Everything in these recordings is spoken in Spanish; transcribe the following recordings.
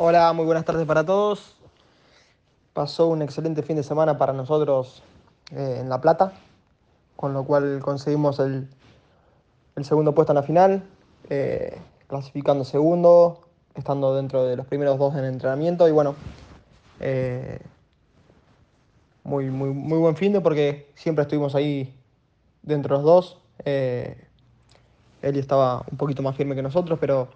Hola, muy buenas tardes para todos. Pasó un excelente fin de semana para nosotros eh, en La Plata, con lo cual conseguimos el, segundo puesto en la final, eh, clasificando segundo, estando dentro de los primeros dos en entrenamiento y bueno, eh, muy, muy, muy buen fin de porque siempre estuvimos ahí dentro de los dos. Eli estaba un poquito más firme que nosotros, pero,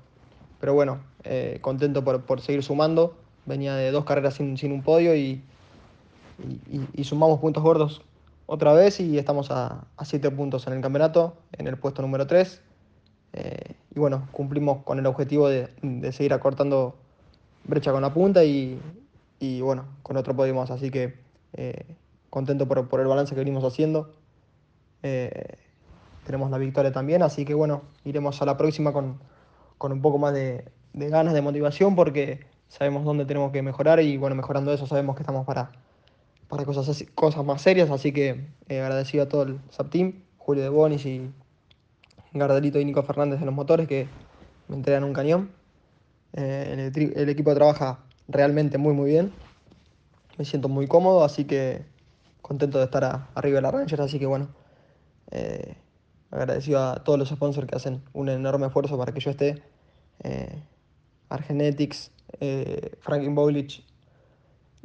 pero bueno, eh, contento por, por, seguir sumando. Venía de dos carreras sin, sin un podio y, y, sumamos puntos gordos otra vez y estamos a, siete puntos en el campeonato, en el puesto número 3. Eh, y bueno, cumplimos con el objetivo de, de, seguir acortando brecha con la punta y, y bueno, con otro podio más. Así que eh, contento por, por, el balance que venimos haciendo. Tenemos la victoria también, así que bueno, iremos a la próxima con, con un poco más de, ganas, de motivación, porque sabemos dónde tenemos que mejorar y bueno, mejorando eso sabemos que estamos para, para cosas, cosas más serias, así que eh, agradecido a todo el SAP Team, Julio de Bonis y Gardelito y Nico Fernández de los motores que me entregan un cañón. Eh, el, equipo trabaja realmente muy muy bien, me siento muy cómodo, así que contento de estar arriba de la Ranger, así que bueno, eh, agradecido a todos los sponsors que hacen un enorme esfuerzo para que yo esté. Eh, Argenetics, eh, Franklin Bowlich,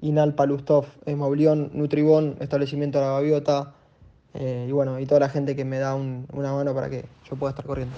Inal Palustov, eh, Maulión, Nutribón, Establecimiento La Gaviota, y bueno, y toda la gente que me da un, una mano para que yo pueda estar corriendo.